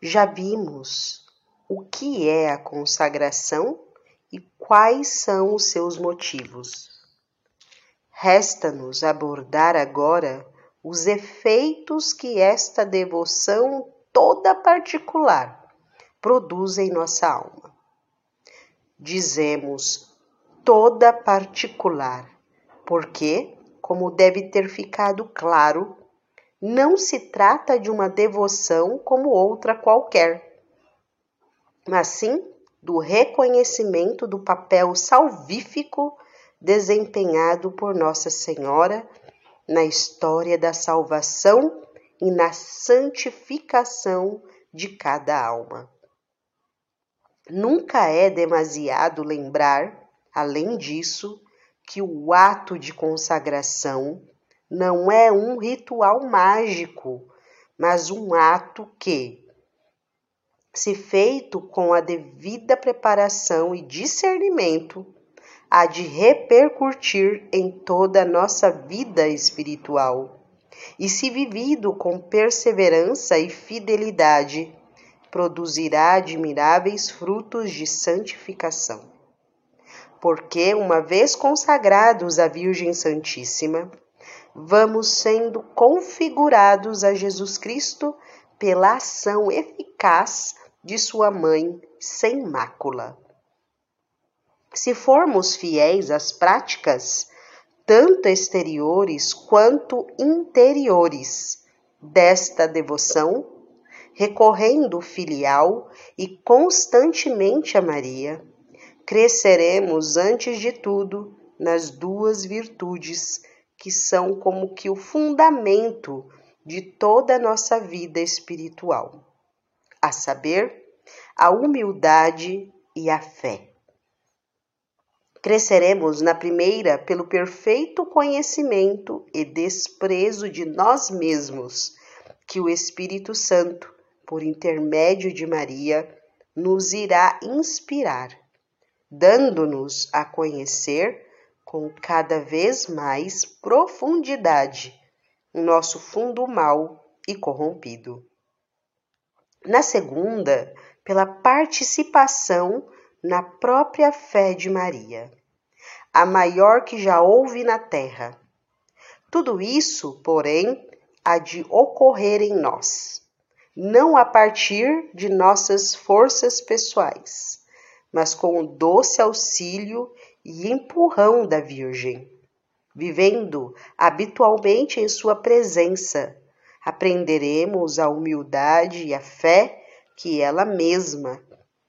Já vimos o que é a consagração e quais são os seus motivos. Resta-nos abordar agora os efeitos que esta devoção toda particular produz em nossa alma. Dizemos toda particular, porque, como deve ter ficado claro, não se trata de uma devoção como outra qualquer, mas sim do reconhecimento do papel salvífico desempenhado por Nossa Senhora na história da salvação e na santificação de cada alma. Nunca é demasiado lembrar, além disso, que o ato de consagração não é um ritual mágico, mas um ato que, se feito com a devida preparação e discernimento, há de repercutir em toda a nossa vida espiritual. E se vivido com perseverança e fidelidade, produzirá admiráveis frutos de santificação. Porque, uma vez consagrados à Virgem Santíssima, vamos sendo configurados a Jesus Cristo pela ação eficaz de Sua Mãe sem mácula. Se formos fiéis às práticas, tanto exteriores quanto interiores, desta devoção, recorrendo filial e constantemente a Maria, cresceremos antes de tudo nas duas virtudes que são como que o fundamento de toda a nossa vida espiritual, a saber, a humildade e a fé. Cresceremos na primeira pelo perfeito conhecimento e desprezo de nós mesmos, que o Espírito Santo, por intermédio de Maria, nos irá inspirar, dando-nos a conhecer com cada vez mais profundidade o nosso fundo mal e corrompido. Na segunda, pela participação na própria fé de Maria, a maior que já houve na terra. Tudo isso, porém, há de ocorrer em nós, não a partir de nossas forças pessoais, mas com o doce auxílio e empurrão da Virgem. Vivendo habitualmente em Sua presença, aprenderemos a humildade e a fé que ela mesma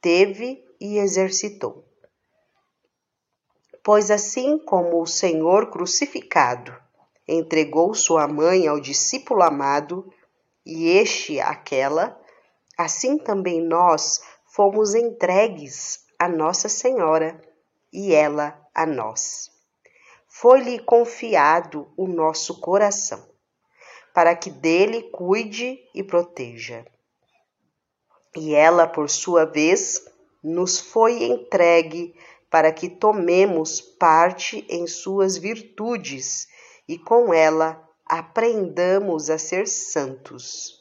teve e exercitou. Pois assim como o Senhor crucificado entregou sua mãe ao discípulo amado e este aquela, assim também nós fomos entregues a Nossa Senhora e ela a nós. Foi-lhe confiado o nosso coração, para que dele cuide e proteja. E ela, por sua vez, nos foi entregue para que tomemos parte em suas virtudes e com ela aprendamos a ser santos.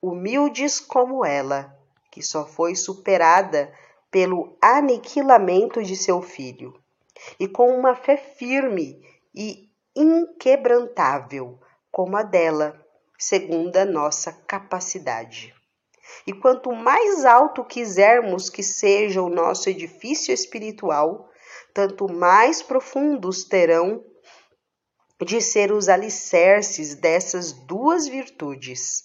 Humildes como ela, que só foi superada pelo aniquilamento de seu filho, e com uma fé firme e inquebrantável, como a dela, segundo a nossa capacidade. E quanto mais alto quisermos que seja o nosso edifício espiritual, tanto mais profundos terão de ser os alicerces dessas duas virtudes.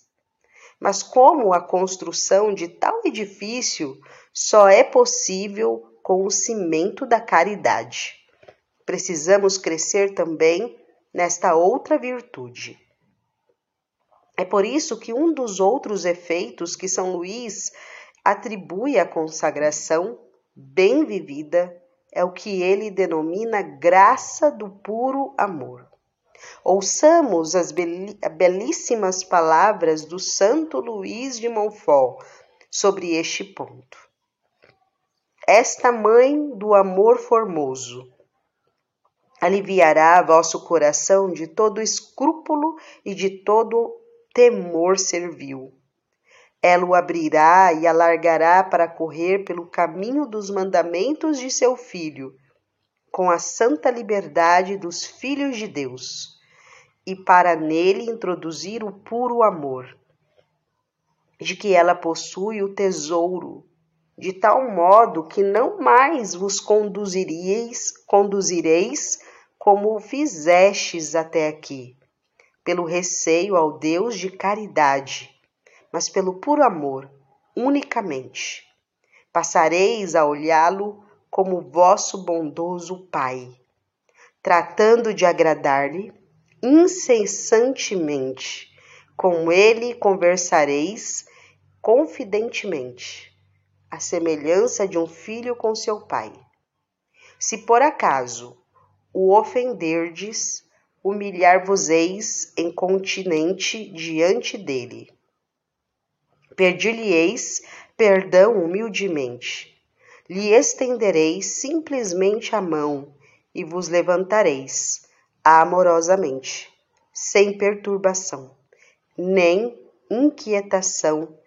Mas como a construção de tal edifício só é possível com o cimento da caridade. Precisamos crescer também nesta outra virtude. É por isso que um dos outros efeitos que São Luís atribui à consagração bem vivida é o que ele denomina graça do puro amor. Ouçamos as belíssimas palavras do Santo Luís de Montfort sobre este ponto esta mãe do amor formoso. Aliviará vosso coração de todo escrúpulo e de todo temor servil. ela o abrirá e alargará para correr pelo caminho dos mandamentos de seu filho, com a santa liberdade dos filhos de Deus, e para nele introduzir o puro amor, de que ela possui o tesouro, de tal modo que não mais vos conduzireis, conduzireis como fizestes até aqui, pelo receio ao Deus de caridade mas pelo puro amor, unicamente. Passareis a olhá-lo como vosso bondoso Pai, tratando de agradar-lhe incessantemente. Com ele conversareis confidentemente, a semelhança de um filho com seu pai. Se por acaso o ofenderdes, humilhar-vos-eis em continente diante dele Pedir-lhe-eis perdão humildemente. Lhe estendereis simplesmente a mão e vos levantareis amorosamente, sem perturbação, nem inquietação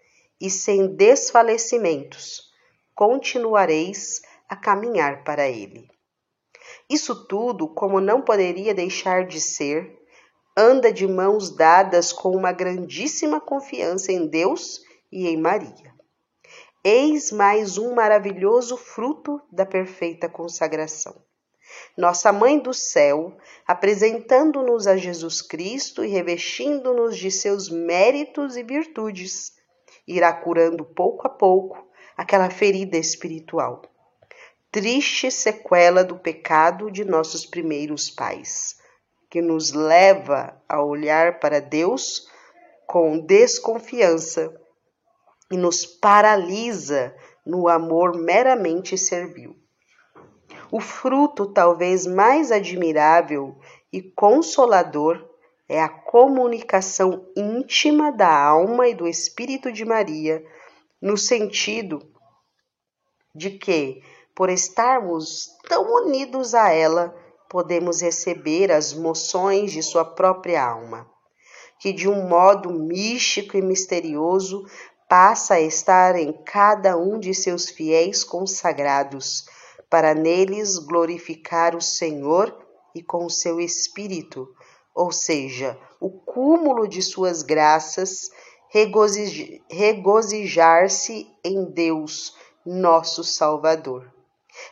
e sem desfalecimentos, continuareis a caminhar para ele. Isso tudo, como não poderia deixar de ser, anda de mãos dadas com uma grandíssima confiança em Deus e em Maria. Eis mais um maravilhoso fruto da perfeita consagração. Nossa Mãe do Céu, apresentando-nos a Jesus Cristo e revestindo-nos de seus méritos e virtudes, irá curando pouco a pouco aquela ferida espiritual. Triste sequela do pecado de nossos primeiros pais, que nos leva a olhar para Deus com desconfiança e nos paralisa no amor meramente servil. O fruto talvez mais admirável e consolador é a comunicação íntima da alma e do espírito de Maria, no sentido de que, por estarmos tão unidos a ela, podemos receber as moções de sua própria alma, que de um modo místico e misterioso passa a estar em cada um de seus fiéis consagrados, para neles glorificar o Senhor e com o seu Espírito, ou seja, o cúmulo de suas graças, regozijar-se em Deus, nosso Salvador.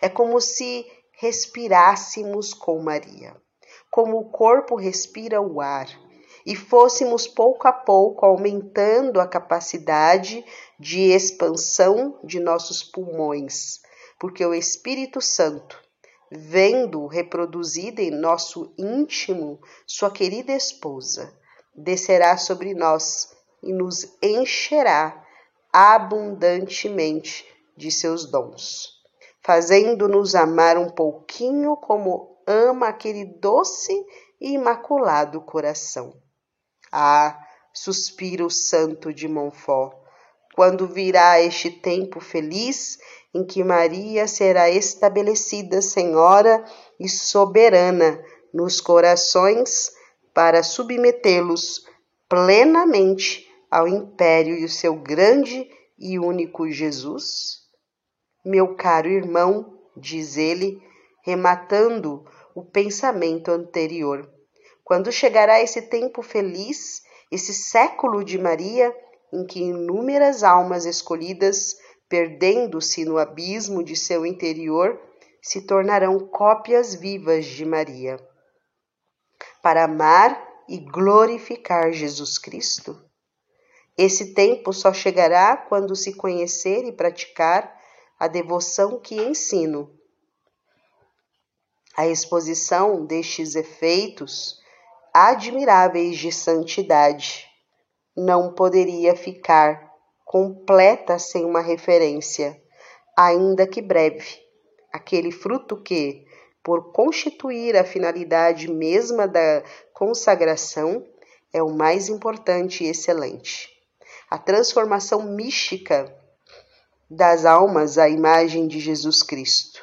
É como se respirássemos com Maria, como o corpo respira o ar e fôssemos pouco a pouco aumentando a capacidade de expansão de nossos pulmões, porque o Espírito Santo, vendo reproduzida em nosso íntimo sua querida esposa, descerá sobre nós e nos encherá abundantemente de seus dons, fazendo-nos amar um pouquinho como ama aquele doce e imaculado coração. Ah, suspira o santo de Montfort, quando virá este tempo feliz em que Maria será estabelecida senhora e soberana nos corações para submetê-los plenamente ao império e o seu grande e único Jesus? Meu caro irmão, diz ele, rematando o pensamento anterior, quando chegará esse tempo feliz, esse século de Maria, em que inúmeras almas escolhidas, perdendo-se no abismo de seu interior, se tornarão cópias vivas de Maria, para amar e glorificar Jesus Cristo? Esse tempo só chegará quando se conhecer e praticar a devoção que ensino. A exposição destes efeitos admiráveis de santidade. Não poderia ficar completa sem uma referência, ainda que breve, aquele fruto que, por constituir a finalidade mesma da consagração, é o mais importante e excelente. A transformação mística das almas à imagem de Jesus Cristo.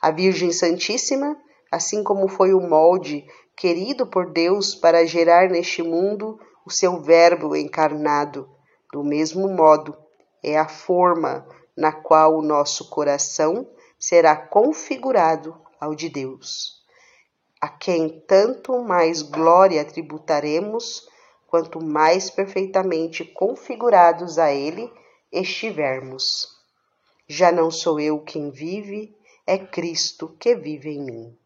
A Virgem Santíssima, assim como foi o molde querido por Deus para gerar neste mundo o seu Verbo encarnado, Do mesmo modo, é a forma na qual o nosso coração será configurado ao de Deus, a quem tanto mais glória tributaremos, quanto mais perfeitamente configurados a Ele estivermos. Já não sou eu quem vive, é Cristo que vive em mim.